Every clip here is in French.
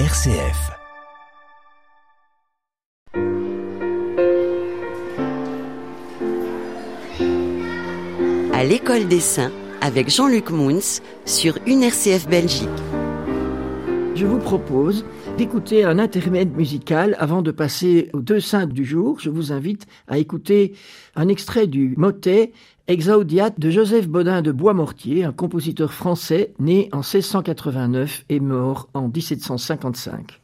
RCF. À l'école des saints avec Jean-Luc Mouns sur une RCF Belgique. Je vous propose d'écouter un intermède musical avant de passer aux deux saints du jour. Je vous invite à écouter un extrait du motet Exaudiat de Joseph Baudin de Boismortier, un compositeur français né en 1689 et mort en 1755.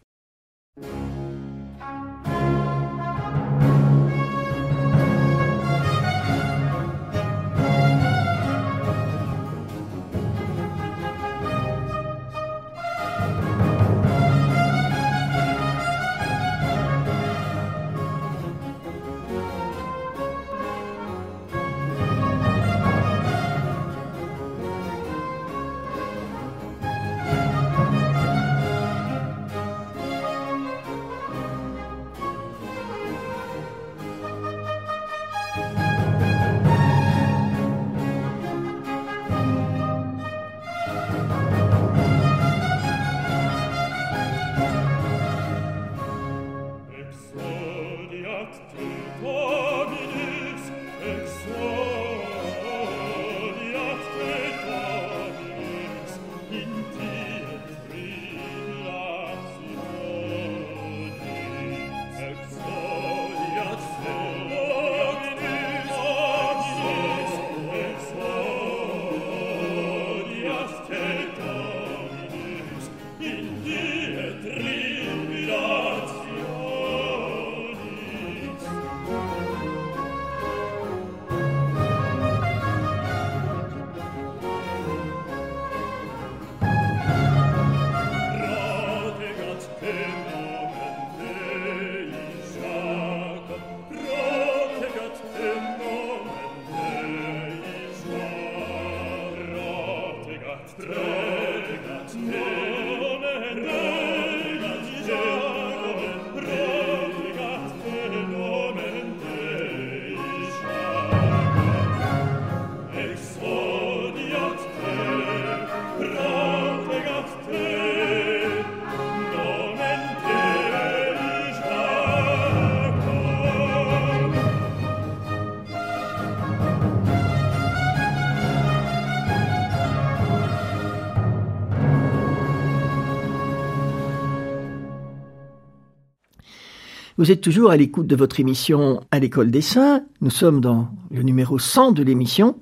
Vous êtes toujours à l'écoute de votre émission à l'école des saints. Nous sommes dans le numéro 100 de l'émission.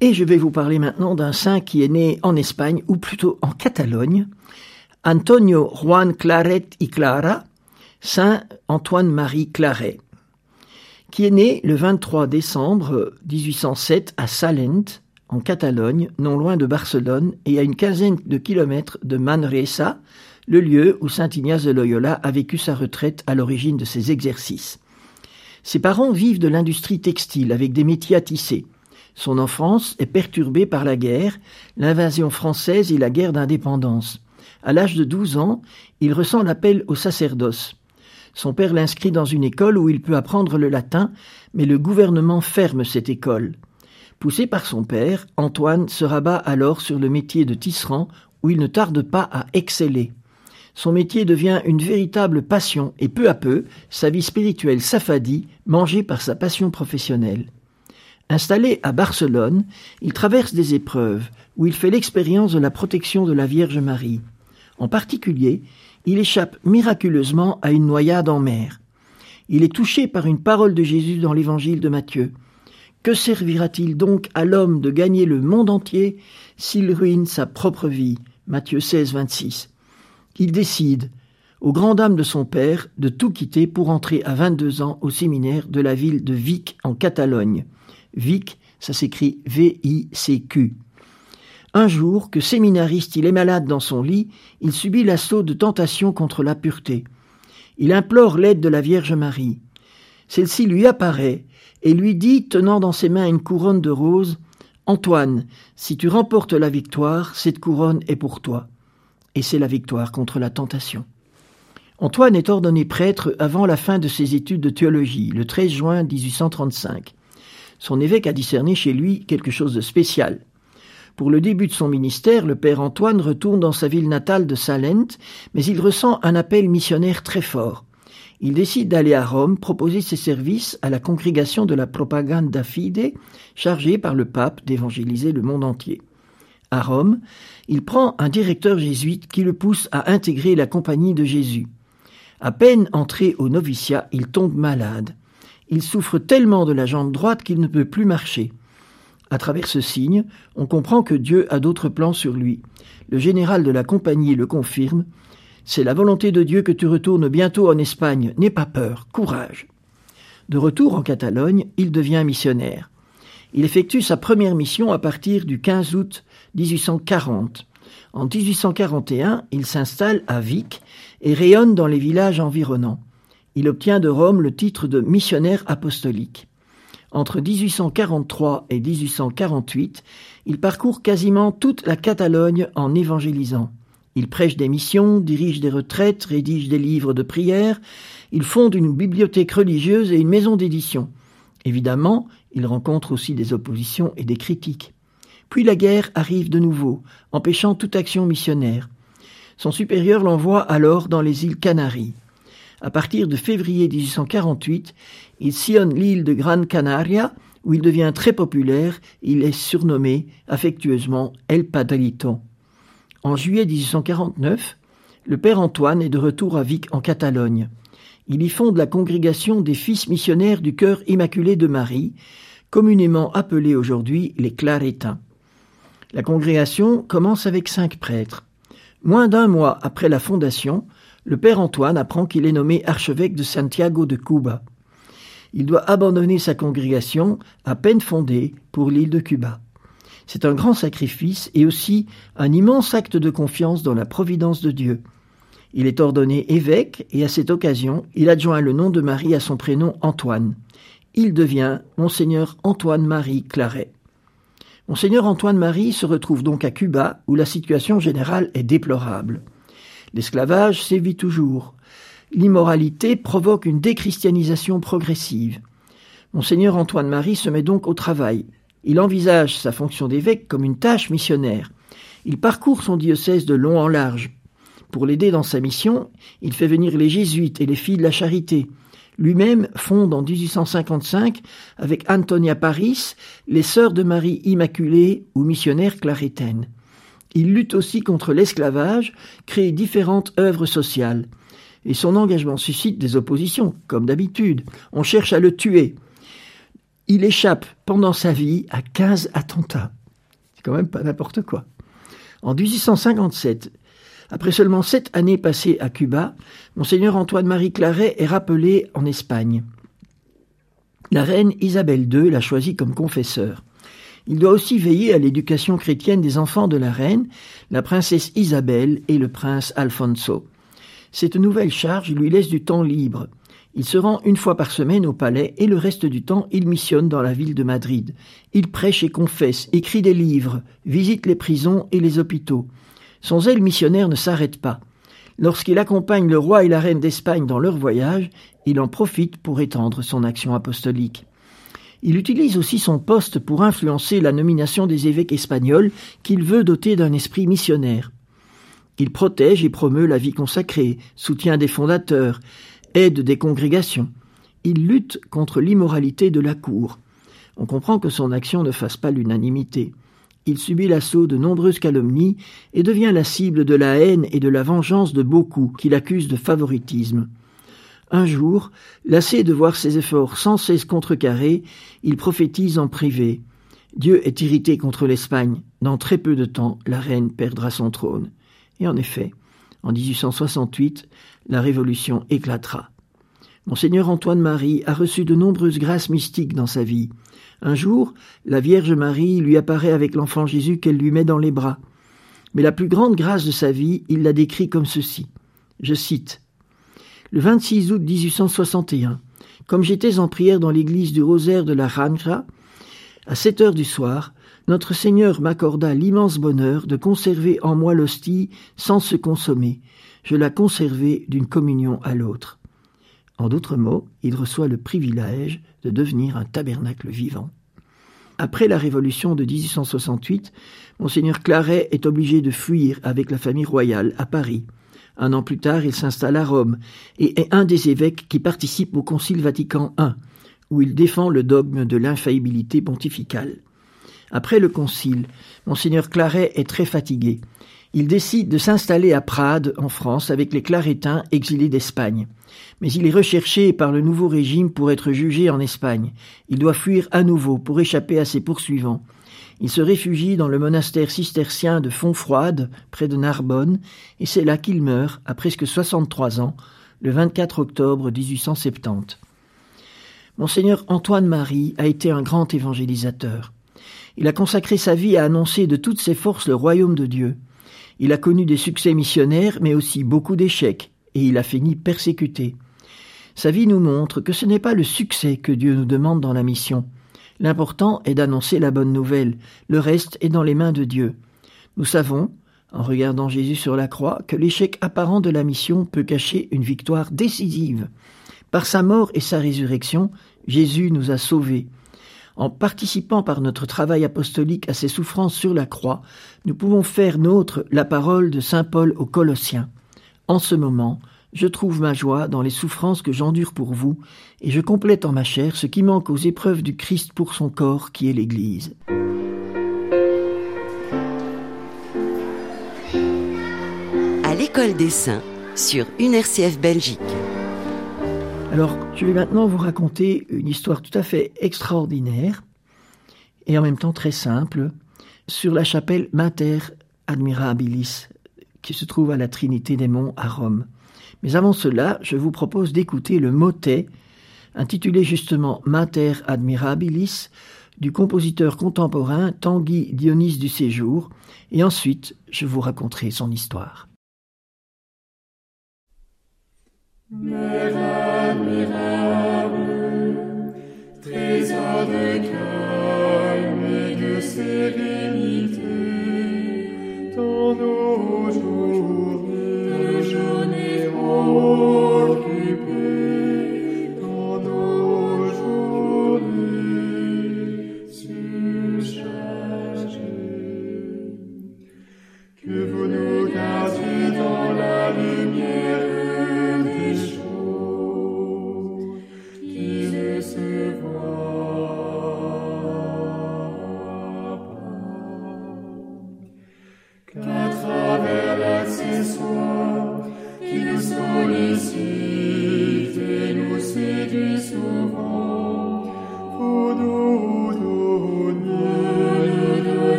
Et je vais vous parler maintenant d'un saint qui est né en Espagne, ou plutôt en Catalogne. Antonio Juan Claret y Clara, Saint Antoine-Marie Claret, qui est né le 23 décembre 1807 à Salent, en Catalogne, non loin de Barcelone, et à une quinzaine de kilomètres de Manresa, le lieu où saint Ignace de Loyola a vécu sa retraite à l'origine de ses exercices. Ses parents vivent de l'industrie textile avec des métiers à tisser. Son enfance est perturbée par la guerre, l'invasion française et la guerre d'indépendance. À l'âge de 12 ans, il ressent l'appel au sacerdoce. Son père l'inscrit dans une école où il peut apprendre le latin, mais le gouvernement ferme cette école. Poussé par son père, Antoine se rabat alors sur le métier de tisserand où il ne tarde pas à exceller. Son métier devient une véritable passion et peu à peu, sa vie spirituelle s'affadit, mangée par sa passion professionnelle. Installé à Barcelone, il traverse des épreuves où il fait l'expérience de la protection de la Vierge Marie. En particulier, il échappe miraculeusement à une noyade en mer. Il est touché par une parole de Jésus dans l'évangile de Matthieu. Que servira-t-il donc à l'homme de gagner le monde entier s'il ruine sa propre vie? Matthieu 16, 26 il décide, aux grandes dames de son père, de tout quitter pour entrer à 22 ans au séminaire de la ville de Vic en Catalogne. Vic, ça s'écrit V-I-C-Q. Un jour, que séminariste il est malade dans son lit, il subit l'assaut de tentation contre la pureté. Il implore l'aide de la Vierge Marie. Celle-ci lui apparaît et lui dit, tenant dans ses mains une couronne de roses, Antoine, si tu remportes la victoire, cette couronne est pour toi et c'est la victoire contre la tentation. Antoine est ordonné prêtre avant la fin de ses études de théologie, le 13 juin 1835. Son évêque a discerné chez lui quelque chose de spécial. Pour le début de son ministère, le père Antoine retourne dans sa ville natale de Salent, mais il ressent un appel missionnaire très fort. Il décide d'aller à Rome proposer ses services à la congrégation de la Propaganda Fide, chargée par le pape d'évangéliser le monde entier. À Rome, il prend un directeur jésuite qui le pousse à intégrer la compagnie de Jésus. À peine entré au noviciat, il tombe malade. Il souffre tellement de la jambe droite qu'il ne peut plus marcher. À travers ce signe, on comprend que Dieu a d'autres plans sur lui. Le général de la compagnie le confirme. C'est la volonté de Dieu que tu retournes bientôt en Espagne. N'aie pas peur, courage. De retour en Catalogne, il devient missionnaire. Il effectue sa première mission à partir du 15 août 1840. En 1841, il s'installe à Vic et rayonne dans les villages environnants. Il obtient de Rome le titre de missionnaire apostolique. Entre 1843 et 1848, il parcourt quasiment toute la Catalogne en évangélisant. Il prêche des missions, dirige des retraites, rédige des livres de prière, il fonde une bibliothèque religieuse et une maison d'édition. Évidemment, il rencontre aussi des oppositions et des critiques. Puis la guerre arrive de nouveau, empêchant toute action missionnaire. Son supérieur l'envoie alors dans les îles Canaries. À partir de février 1848, il sillonne l'île de Gran Canaria, où il devient très populaire. Il est surnommé affectueusement El Padrito. En juillet 1849, le père Antoine est de retour à Vic en Catalogne. Il y fonde la congrégation des fils missionnaires du cœur immaculé de Marie, communément appelée aujourd'hui les Clarétins. La congrégation commence avec cinq prêtres. Moins d'un mois après la fondation, le père Antoine apprend qu'il est nommé archevêque de Santiago de Cuba. Il doit abandonner sa congrégation, à peine fondée, pour l'île de Cuba. C'est un grand sacrifice et aussi un immense acte de confiance dans la providence de Dieu. Il est ordonné évêque et à cette occasion, il adjoint le nom de Marie à son prénom Antoine. Il devient Monseigneur Antoine-Marie Claret. Monseigneur Antoine-Marie se retrouve donc à Cuba, où la situation générale est déplorable. L'esclavage sévit toujours. L'immoralité provoque une déchristianisation progressive. Monseigneur Antoine-Marie se met donc au travail. Il envisage sa fonction d'évêque comme une tâche missionnaire. Il parcourt son diocèse de long en large. Pour l'aider dans sa mission, il fait venir les jésuites et les filles de la charité. Lui-même fonde en 1855, avec Antonia Paris, les Sœurs de Marie Immaculée ou missionnaires clarétaines. Il lutte aussi contre l'esclavage, crée différentes œuvres sociales. Et son engagement suscite des oppositions, comme d'habitude. On cherche à le tuer. Il échappe pendant sa vie à 15 attentats. C'est quand même pas n'importe quoi. En 1857, après seulement sept années passées à Cuba, Monseigneur Antoine-Marie Claret est rappelé en Espagne. La reine Isabelle II l'a choisi comme confesseur. Il doit aussi veiller à l'éducation chrétienne des enfants de la reine, la princesse Isabelle et le prince Alfonso. Cette nouvelle charge lui laisse du temps libre. Il se rend une fois par semaine au palais et le reste du temps il missionne dans la ville de Madrid. Il prêche et confesse, écrit des livres, visite les prisons et les hôpitaux. Son zèle missionnaire ne s'arrête pas. Lorsqu'il accompagne le roi et la reine d'Espagne dans leur voyage, il en profite pour étendre son action apostolique. Il utilise aussi son poste pour influencer la nomination des évêques espagnols qu'il veut doter d'un esprit missionnaire. Il protège et promeut la vie consacrée, soutient des fondateurs, aide des congrégations. Il lutte contre l'immoralité de la cour. On comprend que son action ne fasse pas l'unanimité il subit l'assaut de nombreuses calomnies et devient la cible de la haine et de la vengeance de beaucoup qui l'accusent de favoritisme. Un jour, lassé de voir ses efforts sans cesse contrecarrés, il prophétise en privé. Dieu est irrité contre l'Espagne. Dans très peu de temps, la reine perdra son trône. Et en effet, en 1868, la révolution éclatera. Monseigneur Antoine Marie a reçu de nombreuses grâces mystiques dans sa vie. Un jour, la Vierge Marie lui apparaît avec l'enfant Jésus qu'elle lui met dans les bras. Mais la plus grande grâce de sa vie, il la décrit comme ceci. Je cite. Le 26 août 1861, comme j'étais en prière dans l'église du rosaire de la Ranja, à sept heures du soir, notre Seigneur m'accorda l'immense bonheur de conserver en moi l'hostie sans se consommer. Je la conservais d'une communion à l'autre. En d'autres mots, il reçoit le privilège de devenir un tabernacle vivant. Après la Révolution de 1868, Monseigneur Claret est obligé de fuir avec la famille royale à Paris. Un an plus tard, il s'installe à Rome et est un des évêques qui participent au Concile Vatican I, où il défend le dogme de l'infaillibilité pontificale. Après le concile, monseigneur Claret est très fatigué. Il décide de s'installer à Prades, en France, avec les Clarétains exilés d'Espagne. Mais il est recherché par le nouveau régime pour être jugé en Espagne. Il doit fuir à nouveau pour échapper à ses poursuivants. Il se réfugie dans le monastère cistercien de Fontfroide, près de Narbonne, et c'est là qu'il meurt, à presque 63 ans, le 24 octobre 1870. Monseigneur Antoine Marie a été un grand évangélisateur. Il a consacré sa vie à annoncer de toutes ses forces le royaume de Dieu. Il a connu des succès missionnaires, mais aussi beaucoup d'échecs, et il a fini persécuté. Sa vie nous montre que ce n'est pas le succès que Dieu nous demande dans la mission. L'important est d'annoncer la bonne nouvelle, le reste est dans les mains de Dieu. Nous savons, en regardant Jésus sur la croix, que l'échec apparent de la mission peut cacher une victoire décisive. Par sa mort et sa résurrection, Jésus nous a sauvés. En participant par notre travail apostolique à ses souffrances sur la croix, nous pouvons faire nôtre la parole de Saint Paul aux Colossiens. En ce moment, je trouve ma joie dans les souffrances que j'endure pour vous, et je complète en ma chair ce qui manque aux épreuves du Christ pour son corps qui est l'Église. À l'école des saints sur UNRCF Belgique. Alors, je vais maintenant vous raconter une histoire tout à fait extraordinaire et en même temps très simple sur la chapelle Mater Admirabilis qui se trouve à la Trinité des Monts à Rome. Mais avant cela, je vous propose d'écouter le motet intitulé justement Mater Admirabilis du compositeur contemporain Tanguy Dionys du Séjour et ensuite je vous raconterai son histoire. Admirable, trésor de calme et de sérénité, dans nos journées de journées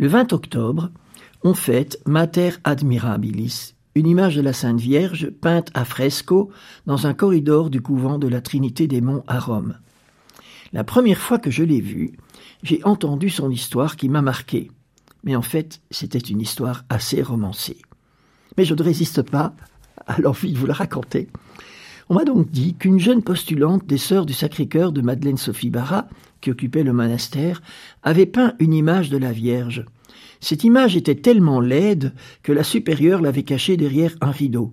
Le 20 octobre, on fête Mater Admirabilis, une image de la Sainte Vierge peinte à fresco dans un corridor du couvent de la Trinité des Monts à Rome. La première fois que je l'ai vue, j'ai entendu son histoire qui m'a marqué. Mais en fait, c'était une histoire assez romancée. Mais je ne résiste pas à l'envie de vous la raconter. On m'a donc dit qu'une jeune postulante des Sœurs du Sacré-Cœur de Madeleine Sophie Barra, qui occupait le monastère, avait peint une image de la Vierge. Cette image était tellement laide que la supérieure l'avait cachée derrière un rideau.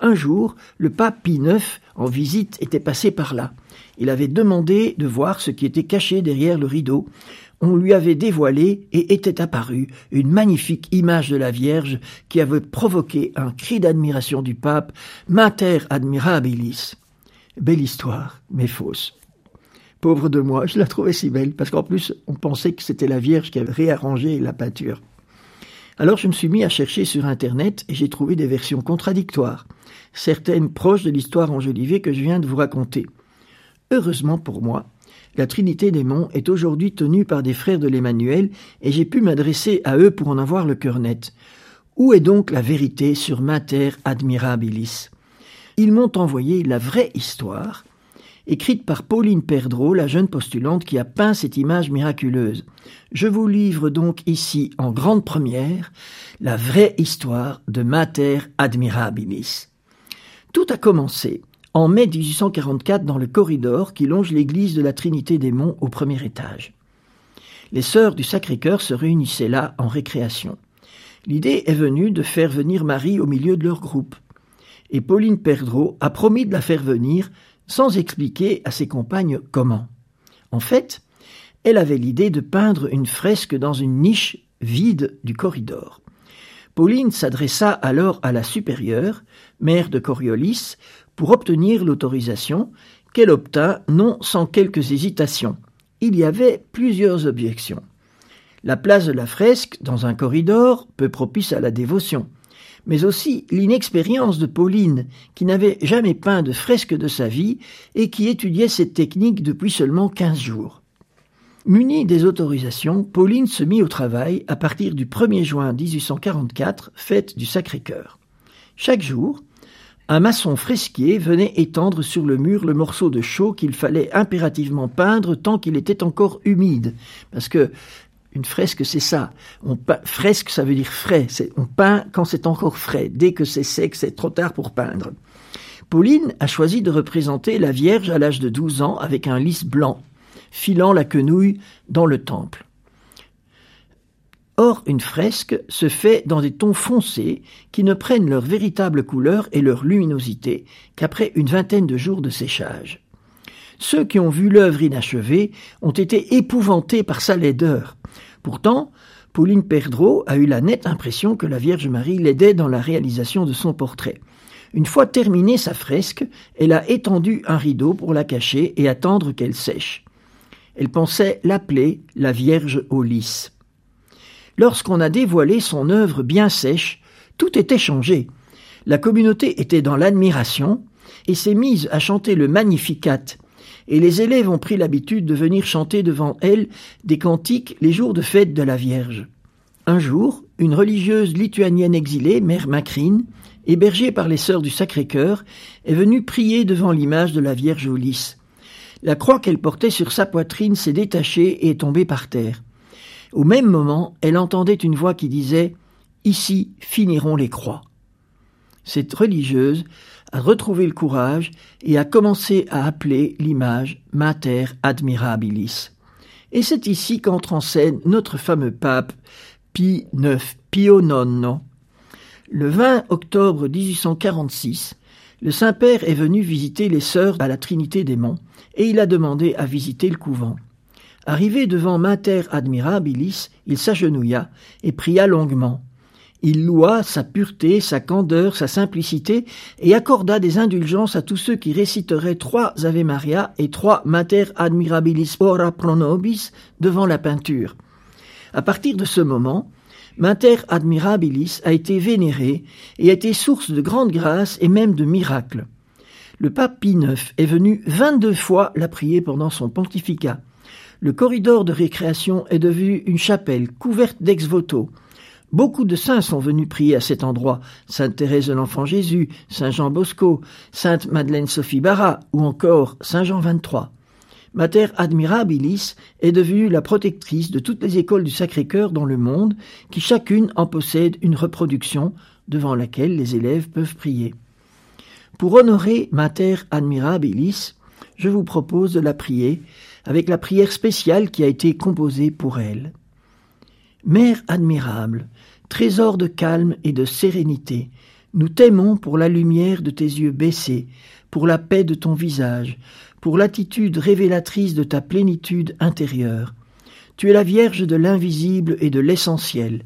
Un jour, le pape Pie IX, en visite, était passé par là. Il avait demandé de voir ce qui était caché derrière le rideau. On lui avait dévoilé et était apparue une magnifique image de la Vierge qui avait provoqué un cri d'admiration du pape, Mater admirabilis. Belle histoire, mais fausse. Pauvre de moi, je la trouvais si belle, parce qu'en plus, on pensait que c'était la Vierge qui avait réarrangé la peinture. Alors je me suis mis à chercher sur Internet et j'ai trouvé des versions contradictoires, certaines proches de l'histoire enjolivée que je viens de vous raconter. Heureusement pour moi, la Trinité des Monts est aujourd'hui tenue par des frères de l'Emmanuel et j'ai pu m'adresser à eux pour en avoir le cœur net. Où est donc la vérité sur Mater Admirabilis? Ils m'ont envoyé la vraie histoire écrite par Pauline Perdreau, la jeune postulante qui a peint cette image miraculeuse. Je vous livre donc ici, en grande première, la vraie histoire de Mater Admirabilis. Tout a commencé en mai 1844 dans le corridor qui longe l'église de la Trinité des Monts au premier étage. Les sœurs du Sacré-Cœur se réunissaient là en récréation. L'idée est venue de faire venir Marie au milieu de leur groupe. Et Pauline Perdreau a promis de la faire venir sans expliquer à ses compagnes comment. En fait, elle avait l'idée de peindre une fresque dans une niche vide du corridor. Pauline s'adressa alors à la supérieure, mère de Coriolis, pour obtenir l'autorisation, qu'elle obtint non sans quelques hésitations. Il y avait plusieurs objections. La place de la fresque, dans un corridor, peu propice à la dévotion, mais aussi l'inexpérience de Pauline, qui n'avait jamais peint de fresque de sa vie et qui étudiait cette technique depuis seulement quinze jours. Munie des autorisations, Pauline se mit au travail à partir du 1er juin 1844, fête du Sacré-Cœur. Chaque jour, un maçon fresquier venait étendre sur le mur le morceau de chaux qu'il fallait impérativement peindre tant qu'il était encore humide, parce que une fresque, c'est ça. On fresque, ça veut dire frais. On peint quand c'est encore frais. Dès que c'est sec, c'est trop tard pour peindre. Pauline a choisi de représenter la Vierge à l'âge de 12 ans avec un lys blanc, filant la quenouille dans le temple. Or, une fresque se fait dans des tons foncés qui ne prennent leur véritable couleur et leur luminosité qu'après une vingtaine de jours de séchage. Ceux qui ont vu l'œuvre inachevée ont été épouvantés par sa laideur. Pourtant, Pauline Perdreau a eu la nette impression que la Vierge Marie l'aidait dans la réalisation de son portrait. Une fois terminée sa fresque, elle a étendu un rideau pour la cacher et attendre qu'elle sèche. Elle pensait l'appeler la Vierge au lys. Lorsqu'on a dévoilé son œuvre bien sèche, tout était changé. La communauté était dans l'admiration et s'est mise à chanter le Magnificat, et les élèves ont pris l'habitude de venir chanter devant elle des cantiques les jours de fête de la Vierge. Un jour, une religieuse lituanienne exilée, Mère Macrine, hébergée par les sœurs du Sacré-Cœur, est venue prier devant l'image de la Vierge au lys. La croix qu'elle portait sur sa poitrine s'est détachée et est tombée par terre. Au même moment, elle entendait une voix qui disait Ici finiront les croix. Cette religieuse a retrouvé le courage et a commencé à appeler l'image Mater Admirabilis. Et c'est ici qu'entre en scène notre fameux pape Pie IX, Pio Nonno. Le 20 octobre 1846, le Saint-Père est venu visiter les sœurs à la Trinité des Monts et il a demandé à visiter le couvent. Arrivé devant Mater Admirabilis, il s'agenouilla et pria longuement. Il loua sa pureté, sa candeur, sa simplicité, et accorda des indulgences à tous ceux qui réciteraient trois Ave Maria et trois Mater Admirabilis Ora Pro Nobis devant la peinture. À partir de ce moment, Mater Admirabilis a été vénérée et a été source de grandes grâces et même de miracles. Le pape Pie IX est venu vingt-deux fois la prier pendant son pontificat. Le corridor de récréation est devenu une chapelle couverte d'ex-voto. Beaucoup de saints sont venus prier à cet endroit, Sainte Thérèse de l'Enfant Jésus, Saint Jean Bosco, Sainte Madeleine Sophie Barra ou encore Saint Jean XXIII. Mater Admirabilis est devenue la protectrice de toutes les écoles du Sacré-Cœur dans le monde, qui chacune en possède une reproduction devant laquelle les élèves peuvent prier. Pour honorer Mater Admirabilis, je vous propose de la prier avec la prière spéciale qui a été composée pour elle. Mère admirable, trésor de calme et de sérénité, nous t'aimons pour la lumière de tes yeux baissés, pour la paix de ton visage, pour l'attitude révélatrice de ta plénitude intérieure. Tu es la Vierge de l'invisible et de l'essentiel.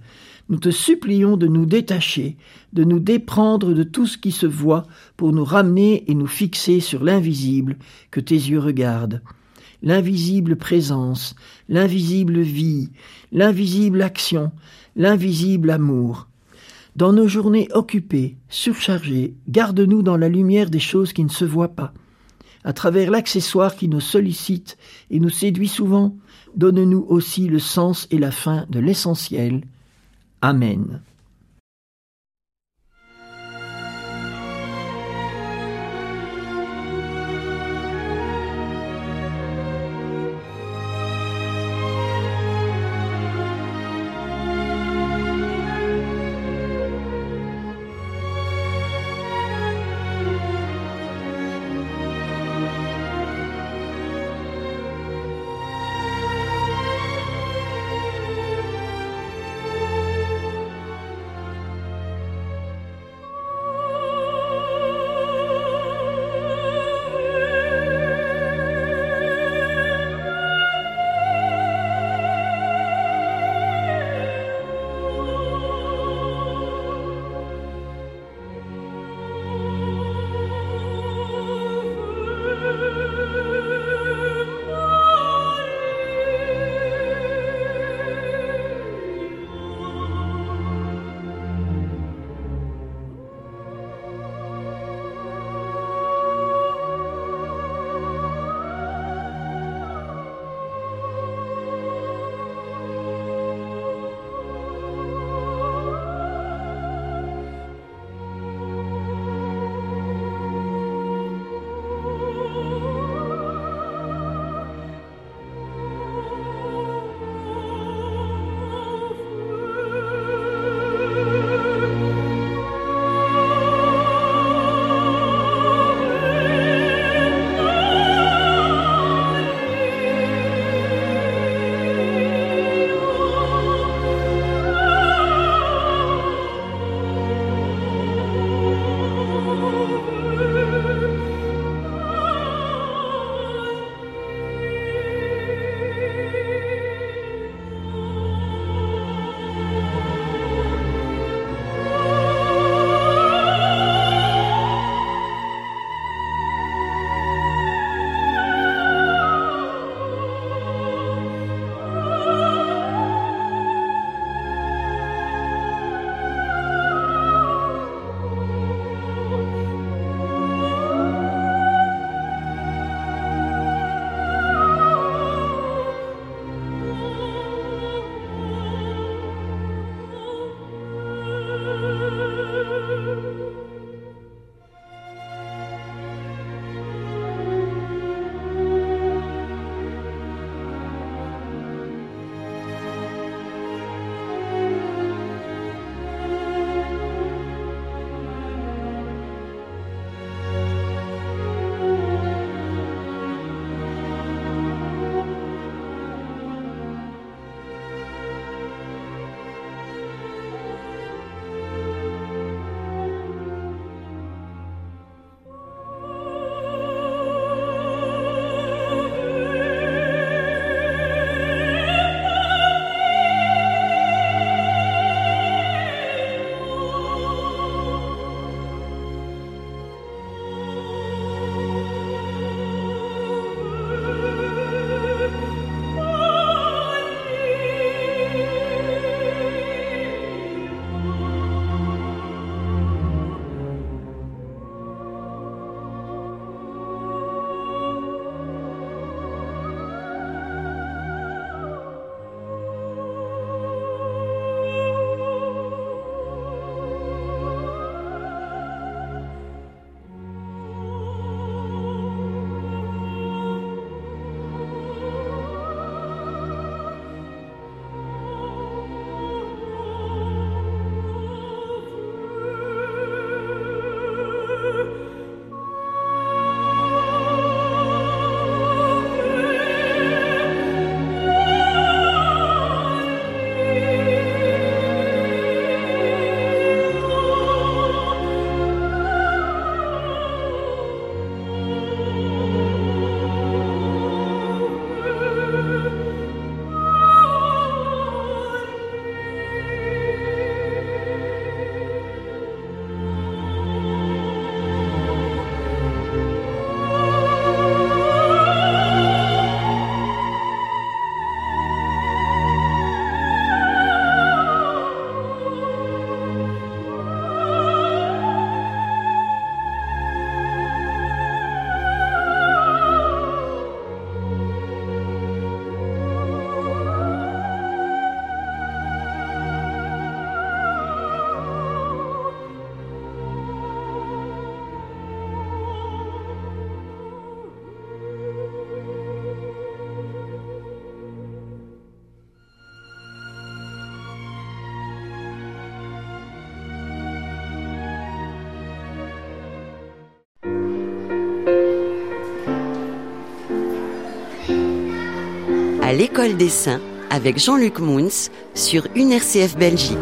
Nous te supplions de nous détacher, de nous déprendre de tout ce qui se voit pour nous ramener et nous fixer sur l'invisible que tes yeux regardent l'invisible présence, l'invisible vie, l'invisible action, l'invisible amour. Dans nos journées occupées, surchargées, garde-nous dans la lumière des choses qui ne se voient pas. À travers l'accessoire qui nous sollicite et nous séduit souvent, donne-nous aussi le sens et la fin de l'essentiel. Amen. L'école des saints avec Jean-Luc Mouns sur UNRCF Belgique.